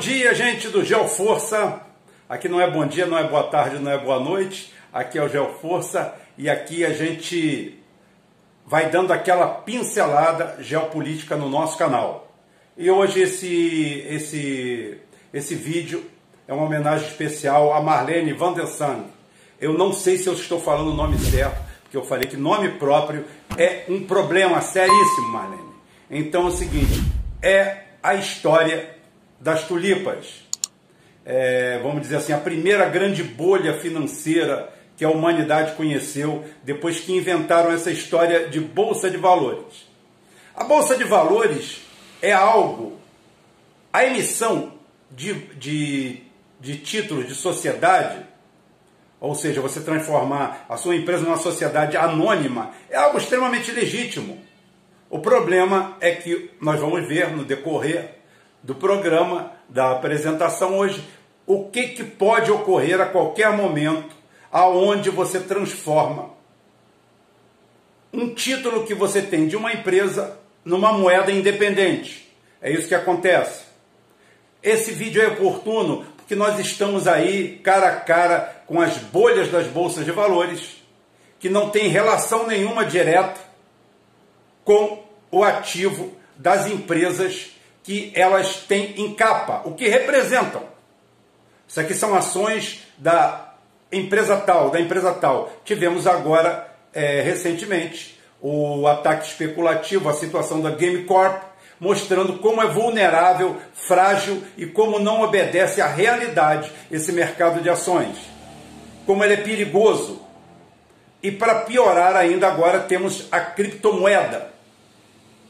dia, gente do Geoforça. Aqui não é bom dia, não é boa tarde, não é boa noite. Aqui é o Geoforça e aqui a gente vai dando aquela pincelada geopolítica no nosso canal. E hoje esse esse esse vídeo é uma homenagem especial a Marlene Van der Sand. Eu não sei se eu estou falando o nome certo, porque eu falei que nome próprio é um problema seríssimo, Marlene. Então é o seguinte, é a história das tulipas. É, vamos dizer assim, a primeira grande bolha financeira que a humanidade conheceu depois que inventaram essa história de bolsa de valores. A bolsa de valores é algo, a emissão de, de, de títulos de sociedade, ou seja, você transformar a sua empresa numa sociedade anônima, é algo extremamente legítimo. O problema é que nós vamos ver no decorrer do programa, da apresentação hoje, o que, que pode ocorrer a qualquer momento aonde você transforma um título que você tem de uma empresa numa moeda independente. É isso que acontece. Esse vídeo é oportuno porque nós estamos aí cara a cara com as bolhas das bolsas de valores que não tem relação nenhuma direta com o ativo das empresas que elas têm em capa, o que representam. Isso aqui são ações da empresa tal, da empresa tal. Tivemos agora, é, recentemente, o ataque especulativo, a situação da Game Corp, mostrando como é vulnerável, frágil e como não obedece à realidade esse mercado de ações. Como ele é perigoso. E para piorar ainda agora temos a criptomoeda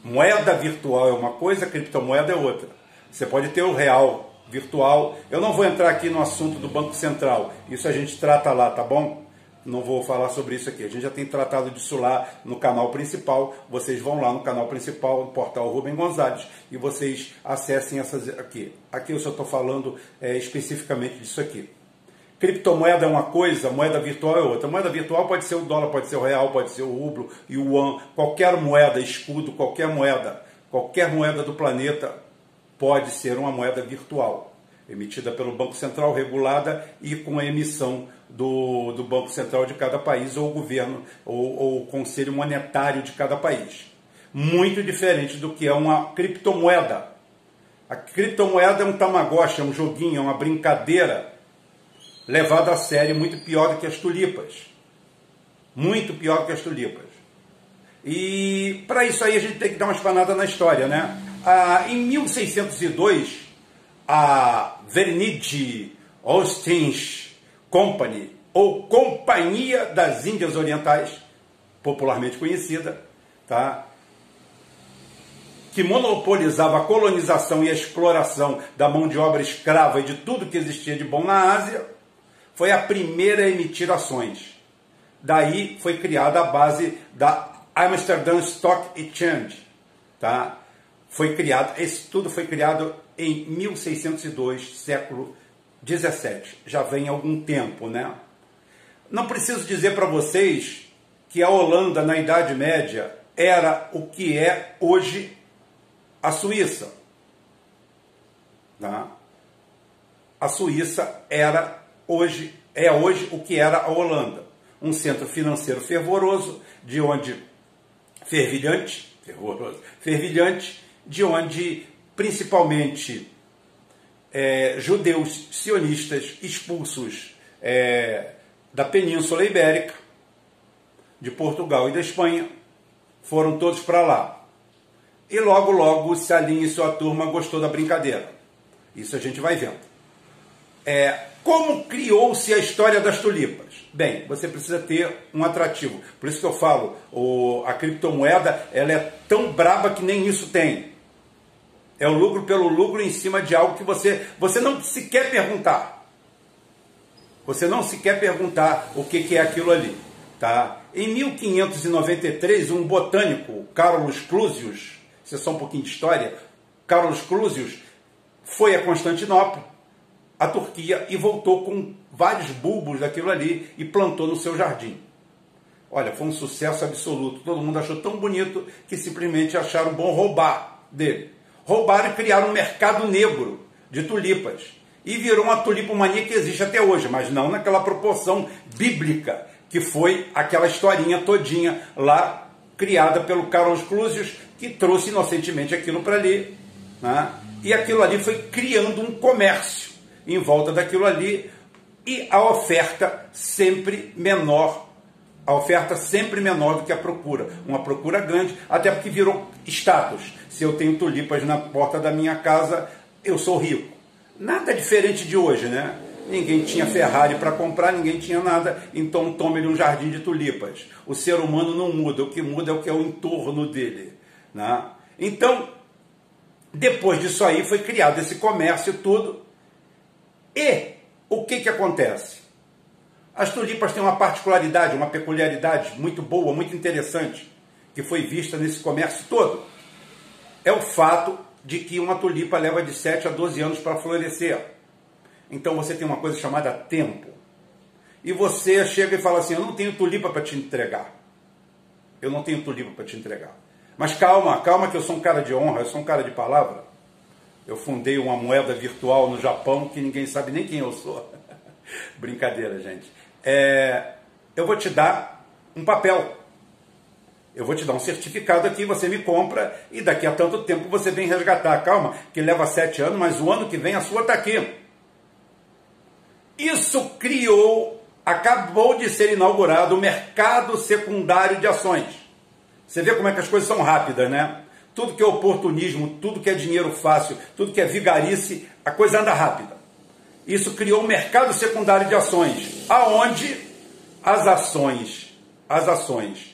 Moeda virtual é uma coisa, criptomoeda é outra. Você pode ter o real virtual. Eu não vou entrar aqui no assunto do Banco Central. Isso a gente trata lá, tá bom? Não vou falar sobre isso aqui. A gente já tem tratado disso lá no canal principal. Vocês vão lá no canal principal, no portal Rubem Gonzalez, e vocês acessem essas aqui. Aqui eu só estou falando é, especificamente disso aqui. Criptomoeda é uma coisa, moeda virtual é outra. Moeda virtual pode ser o dólar, pode ser o real, pode ser o rublo, yuan, qualquer moeda, escudo, qualquer moeda, qualquer moeda do planeta pode ser uma moeda virtual, emitida pelo Banco Central, regulada e com a emissão do, do Banco Central de cada país, ou o governo, ou, ou o Conselho Monetário de cada país. Muito diferente do que é uma criptomoeda. A criptomoeda é um tamagotchi, é um joguinho, é uma brincadeira levado a sério muito pior do que as tulipas. Muito pior do que as tulipas. E para isso aí a gente tem que dar uma espanada na história, né? Ah, em 1602, a Vernide Ostens Company, ou Companhia das Índias Orientais, popularmente conhecida, tá? que monopolizava a colonização e a exploração da mão de obra escrava e de tudo que existia de bom na Ásia, foi a primeira a emitir ações. Daí foi criada a base da Amsterdam Stock Exchange. Tá? Foi criado, esse tudo foi criado em 1602, século 17. Já vem algum tempo, né? Não preciso dizer para vocês que a Holanda na Idade Média era o que é hoje a Suíça. Tá? A Suíça era hoje é hoje o que era a Holanda, um centro financeiro fervoroso, de onde fervilhante, fervoroso, fervilhante, de onde principalmente é, judeus sionistas expulsos é, da Península Ibérica, de Portugal e da Espanha, foram todos para lá. E logo, logo, Salim e sua turma gostou da brincadeira. Isso a gente vai vendo. É, como criou-se a história das tulipas? Bem, você precisa ter um atrativo. Por isso que eu falo, o, a criptomoeda ela é tão braba que nem isso tem. É o lucro pelo lucro em cima de algo que você, você não se quer perguntar. Você não se quer perguntar o que, que é aquilo ali. Tá? Em 1593, um botânico, Carlos Clusius, isso é só um pouquinho de história, Carlos Clusius foi a Constantinopla a Turquia e voltou com vários bulbos daquilo ali e plantou no seu jardim. Olha, foi um sucesso absoluto. Todo mundo achou tão bonito que simplesmente acharam bom roubar dele. Roubaram e criaram um mercado negro de tulipas. E virou uma tulipomania que existe até hoje, mas não naquela proporção bíblica, que foi aquela historinha todinha lá criada pelo Carlos Clusius, que trouxe inocentemente aquilo para ali. Né? E aquilo ali foi criando um comércio em volta daquilo ali, e a oferta sempre menor a oferta sempre menor do que a procura. Uma procura grande, até porque virou status. Se eu tenho tulipas na porta da minha casa, eu sou rico. Nada diferente de hoje, né? Ninguém tinha Ferrari para comprar, ninguém tinha nada, então tome-lhe um jardim de tulipas. O ser humano não muda, o que muda é o que é o entorno dele. Né? Então, depois disso aí, foi criado esse comércio tudo. E o que, que acontece? As tulipas têm uma particularidade, uma peculiaridade muito boa, muito interessante, que foi vista nesse comércio todo. É o fato de que uma tulipa leva de 7 a 12 anos para florescer. Então você tem uma coisa chamada tempo. E você chega e fala assim: Eu não tenho tulipa para te entregar. Eu não tenho tulipa para te entregar. Mas calma, calma, que eu sou um cara de honra, eu sou um cara de palavra. Eu fundei uma moeda virtual no Japão que ninguém sabe nem quem eu sou. Brincadeira, gente é, eu vou te dar um papel. Eu vou te dar um certificado aqui, você me compra e daqui a tanto tempo você vem resgatar. Calma, que leva sete anos, mas o ano que vem a sua está aqui. Isso criou, acabou de ser inaugurado o mercado secundário de ações. Você vê como é que as coisas são rápidas, né? Tudo que é oportunismo, tudo que é dinheiro fácil, tudo que é vigarice, a coisa anda rápida. Isso criou um mercado secundário de ações, aonde as ações, as ações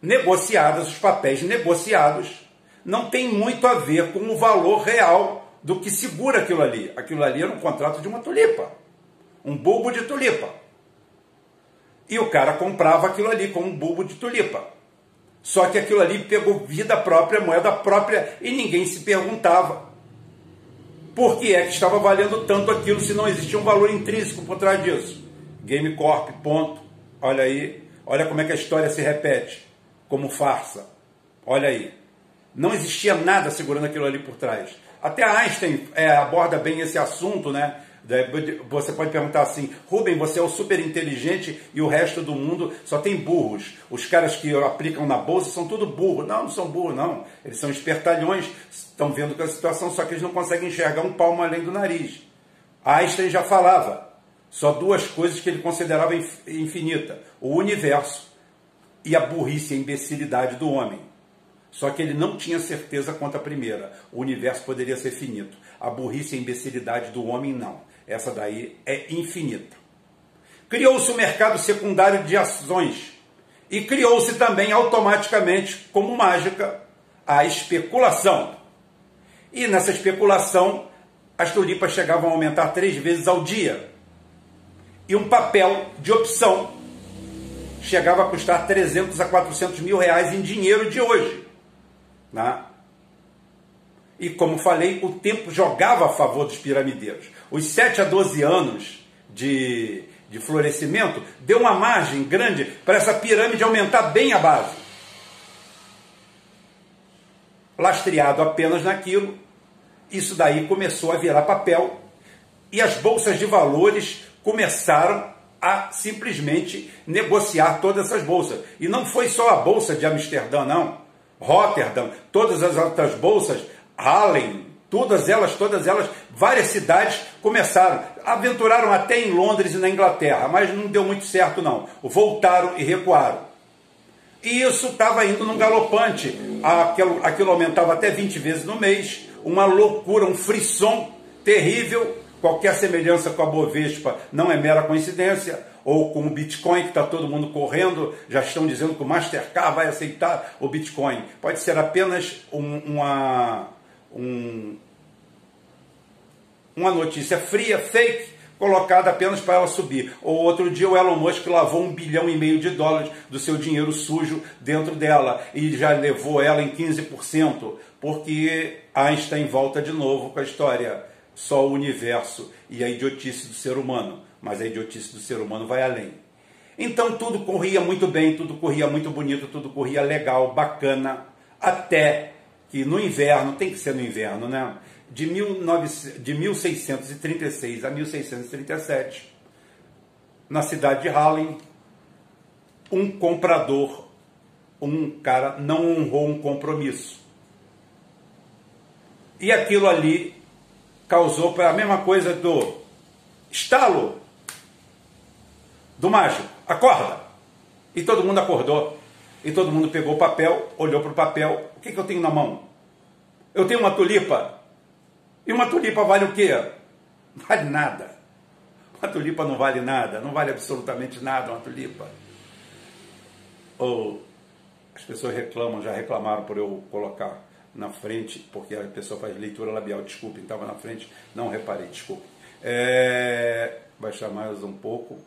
negociadas, os papéis negociados, não tem muito a ver com o valor real do que segura aquilo ali. Aquilo ali era um contrato de uma tulipa, um bulbo de tulipa. E o cara comprava aquilo ali como um bulbo de tulipa. Só que aquilo ali pegou vida própria, moeda própria, e ninguém se perguntava por que é que estava valendo tanto aquilo se não existia um valor intrínseco por trás disso? Game Corp, ponto. Olha aí, olha como é que a história se repete, como farsa. Olha aí. Não existia nada segurando aquilo ali por trás. Até Einstein é, aborda bem esse assunto, né? Você pode perguntar assim, Rubem, você é o super inteligente e o resto do mundo só tem burros. Os caras que aplicam na bolsa são tudo burros. Não, não são burros, não. Eles são espertalhões, estão vendo com a situação, só que eles não conseguem enxergar um palmo além do nariz. Einstein já falava, só duas coisas que ele considerava infinita: o universo e a burrice, a imbecilidade do homem. Só que ele não tinha certeza quanto à primeira. O universo poderia ser finito. A burrice e a imbecilidade do homem, não. Essa daí é infinita. Criou-se o mercado secundário de ações e criou-se também automaticamente, como mágica, a especulação. E nessa especulação, as tulipas chegavam a aumentar três vezes ao dia. E um papel de opção chegava a custar 300 a 400 mil reais em dinheiro de hoje. Né? E como falei, o tempo jogava a favor dos piramideiros. Os 7 a 12 anos de, de florescimento deu uma margem grande para essa pirâmide aumentar bem a base. Lastreado apenas naquilo, isso daí começou a virar papel e as bolsas de valores começaram a simplesmente negociar todas essas bolsas. E não foi só a bolsa de Amsterdã, não. Rotterdam, todas as outras bolsas Harlem, todas elas, todas elas, várias cidades começaram, aventuraram até em Londres e na Inglaterra, mas não deu muito certo não. Voltaram e recuaram. E isso estava indo num galopante, aquilo, aquilo aumentava até 20 vezes no mês, uma loucura, um frisson terrível, qualquer semelhança com a Bovespa não é mera coincidência, ou com o Bitcoin, que está todo mundo correndo, já estão dizendo que o Mastercard vai aceitar o Bitcoin. Pode ser apenas um, uma, um, uma notícia fria, fake, colocada apenas para ela subir. Ou outro dia o Elon Musk lavou um bilhão e meio de dólares do seu dinheiro sujo dentro dela e já levou ela em 15%, porque Einstein volta de novo com a história só o universo e a idiotice do ser humano, mas a idiotice do ser humano vai além. Então tudo corria muito bem, tudo corria muito bonito, tudo corria legal, bacana, até que no inverno, tem que ser no inverno, né? de, 19, de 1636 a 1637, na cidade de Harlem, um comprador, um cara não honrou um compromisso. E aquilo ali causou para a mesma coisa do estalo do mágico. Acorda! E todo mundo acordou. E todo mundo pegou o papel, olhou para o papel. O que, que eu tenho na mão? Eu tenho uma tulipa. E uma tulipa vale o quê? Vale nada. Uma tulipa não vale nada, não vale absolutamente nada uma tulipa. Ou as pessoas reclamam, já reclamaram por eu colocar na frente, porque a pessoa faz leitura labial, desculpe, estava na frente, não reparei, desculpe. É, baixar mais um pouco.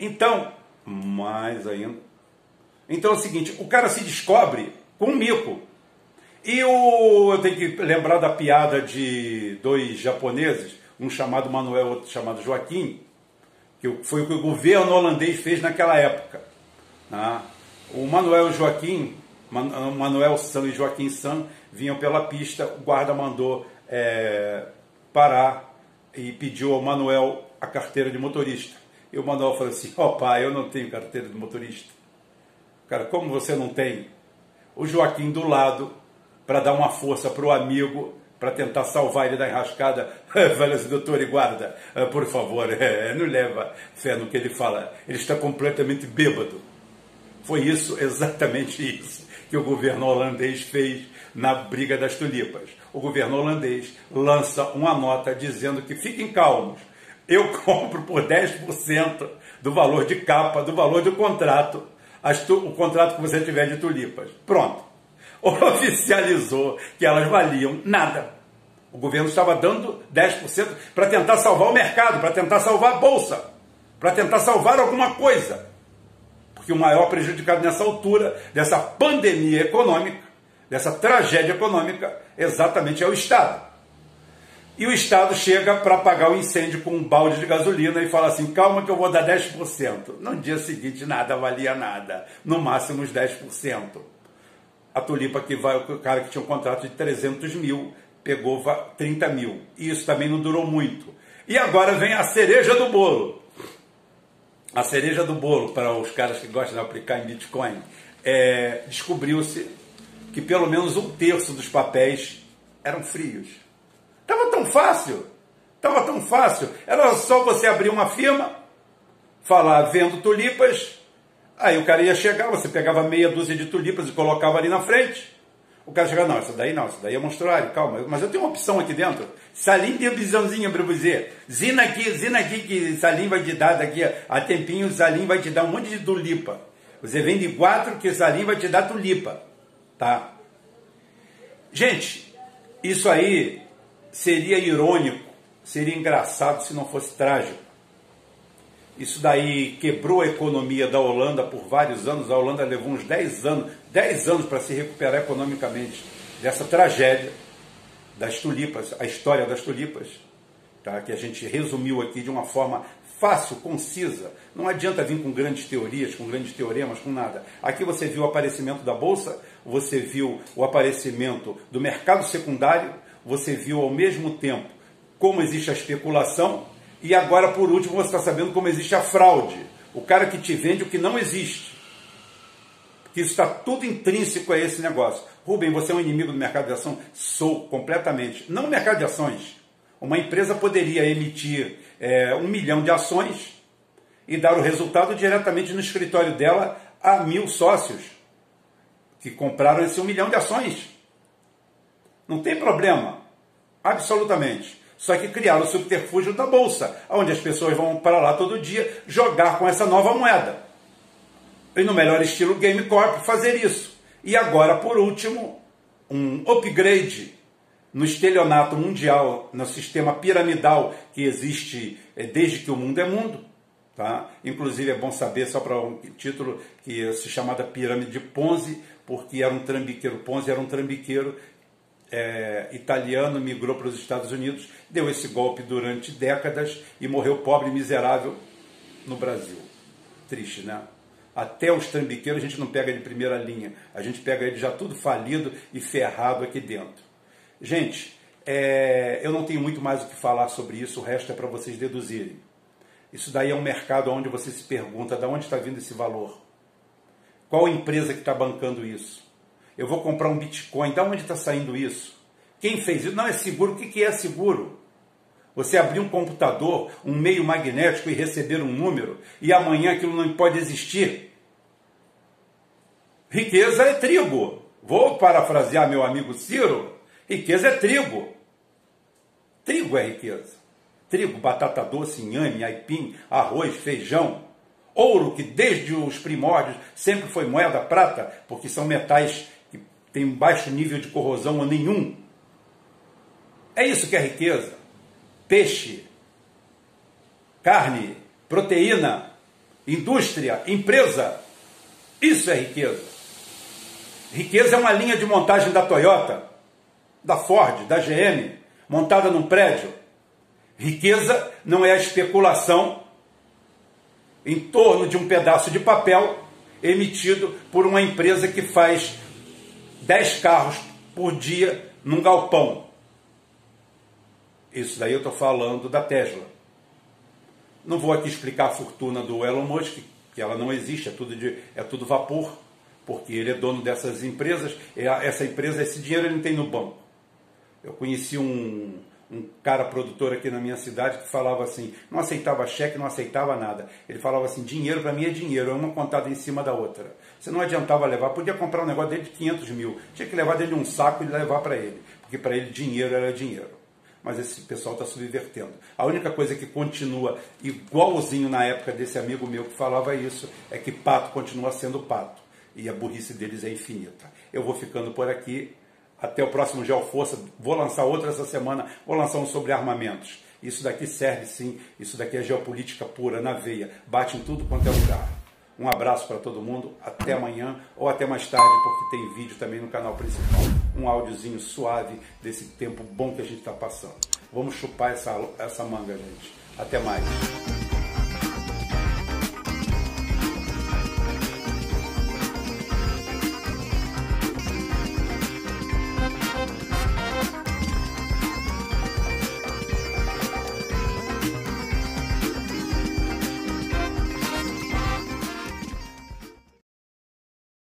Então, mais ainda. Então é o seguinte, o cara se descobre com um mico. E o, eu tenho que lembrar da piada de dois japoneses, um chamado Manuel, outro chamado Joaquim, que foi o que o governo holandês fez naquela época. Né? O Manuel Joaquim, Manuel San e Joaquim San vinham pela pista, o guarda mandou é, parar e pediu ao Manuel a carteira de motorista. E o Manuel falou assim: Ó pai, eu não tenho carteira de motorista. Cara, como você não tem? O Joaquim do lado para dar uma força para o amigo, para tentar salvar ele da enrascada. Fala assim, doutor e guarda, ah, por favor, é, não leva fé no que ele fala. Ele está completamente bêbado. Foi isso, exatamente isso, que o governo holandês fez na briga das tulipas. O governo holandês lança uma nota dizendo que fiquem calmos, eu compro por 10% do valor de capa, do valor do contrato, o contrato que você tiver de tulipas. Pronto oficializou que elas valiam nada. O governo estava dando 10% para tentar salvar o mercado, para tentar salvar a bolsa, para tentar salvar alguma coisa. Porque o maior prejudicado nessa altura dessa pandemia econômica, dessa tragédia econômica, exatamente é o Estado. E o Estado chega para apagar o incêndio com um balde de gasolina e fala assim: calma que eu vou dar 10%. No dia seguinte nada valia nada, no máximo uns 10% a tulipa que vai, o cara que tinha um contrato de 300 mil pegou 30 mil. E isso também não durou muito. E agora vem a cereja do bolo. A cereja do bolo, para os caras que gostam de aplicar em Bitcoin, é, descobriu-se que pelo menos um terço dos papéis eram frios. Estava tão fácil, estava tão fácil. Era só você abrir uma firma, falar vendo tulipas, Aí o cara ia chegar, você pegava meia dúzia de tulipas e colocava ali na frente. O cara chegava, não, isso daí não, isso daí é monstruário, calma, mas eu tenho uma opção aqui dentro. Salim tem opçãozinha para você. Zina aqui, zina aqui, que Salim vai te dar daqui a tempinho, Salim vai te dar um monte de tulipa. Você vende quatro que Salim vai te dar tulipa. Tá? Gente, isso aí seria irônico, seria engraçado se não fosse trágico. Isso daí quebrou a economia da Holanda por vários anos. A Holanda levou uns 10 anos, 10 anos para se recuperar economicamente dessa tragédia das tulipas, a história das tulipas, tá? que a gente resumiu aqui de uma forma fácil, concisa. Não adianta vir com grandes teorias, com grandes teoremas, com nada. Aqui você viu o aparecimento da bolsa, você viu o aparecimento do mercado secundário, você viu ao mesmo tempo como existe a especulação e agora, por último, você está sabendo como existe a fraude. O cara que te vende o que não existe. Que isso está tudo intrínseco a esse negócio. Rubem, você é um inimigo do mercado de ação? Sou, completamente. Não mercado de ações. Uma empresa poderia emitir é, um milhão de ações e dar o resultado diretamente no escritório dela a mil sócios que compraram esse um milhão de ações. Não tem problema. Absolutamente. Só que criaram o subterfúgio da bolsa, onde as pessoas vão para lá todo dia jogar com essa nova moeda. E no melhor estilo Game Corp fazer isso. E agora, por último, um upgrade no estelionato mundial, no sistema piramidal que existe eh, desde que o mundo é mundo. Tá? Inclusive é bom saber, só para um título, que se chamada pirâmide de Ponzi, porque era um trambiqueiro. Ponzi era um trambiqueiro é, italiano migrou para os Estados Unidos, deu esse golpe durante décadas e morreu pobre e miserável no Brasil. Triste, né? Até os trambiqueiros a gente não pega de primeira linha, a gente pega ele já tudo falido e ferrado aqui dentro. Gente, é, eu não tenho muito mais o que falar sobre isso, o resto é para vocês deduzirem. Isso daí é um mercado onde você se pergunta de onde está vindo esse valor. Qual empresa que está bancando isso? Eu vou comprar um Bitcoin, de onde está saindo isso? Quem fez isso? Não é seguro. O que é seguro? Você abrir um computador, um meio magnético e receber um número, e amanhã aquilo não pode existir. Riqueza é trigo. Vou parafrasear meu amigo Ciro. Riqueza é trigo. Trigo é riqueza. Trigo, batata doce, inhame, aipim, arroz, feijão. Ouro, que desde os primórdios sempre foi moeda prata, porque são metais que têm baixo nível de corrosão ou nenhum. É isso que é riqueza peixe, carne, proteína, indústria, empresa. Isso é riqueza. Riqueza é uma linha de montagem da Toyota, da Ford, da GM, montada num prédio. Riqueza não é a especulação em torno de um pedaço de papel emitido por uma empresa que faz 10 carros por dia num galpão. Isso daí eu estou falando da Tesla. Não vou aqui explicar a fortuna do Elon Musk, que ela não existe, é tudo, de, é tudo vapor, porque ele é dono dessas empresas, essa empresa, esse dinheiro ele não tem no banco. Eu conheci um, um cara produtor aqui na minha cidade que falava assim, não aceitava cheque, não aceitava nada. Ele falava assim, dinheiro para mim é dinheiro, é uma contada em cima da outra. Você não adiantava levar, podia comprar um negócio dele de 500 mil, tinha que levar dele um saco e levar para ele, porque para ele dinheiro era dinheiro mas esse pessoal está subvertendo. A única coisa que continua igualzinho na época desse amigo meu que falava isso é que pato continua sendo pato e a burrice deles é infinita. Eu vou ficando por aqui. Até o próximo Geoforça. Vou lançar outra essa semana. Vou lançar um sobre armamentos. Isso daqui serve sim. Isso daqui é geopolítica pura, na veia. Bate em tudo quanto é lugar. Um abraço para todo mundo, até amanhã ou até mais tarde, porque tem vídeo também no canal principal. Um áudiozinho suave desse tempo bom que a gente está passando. Vamos chupar essa, essa manga, gente. Até mais.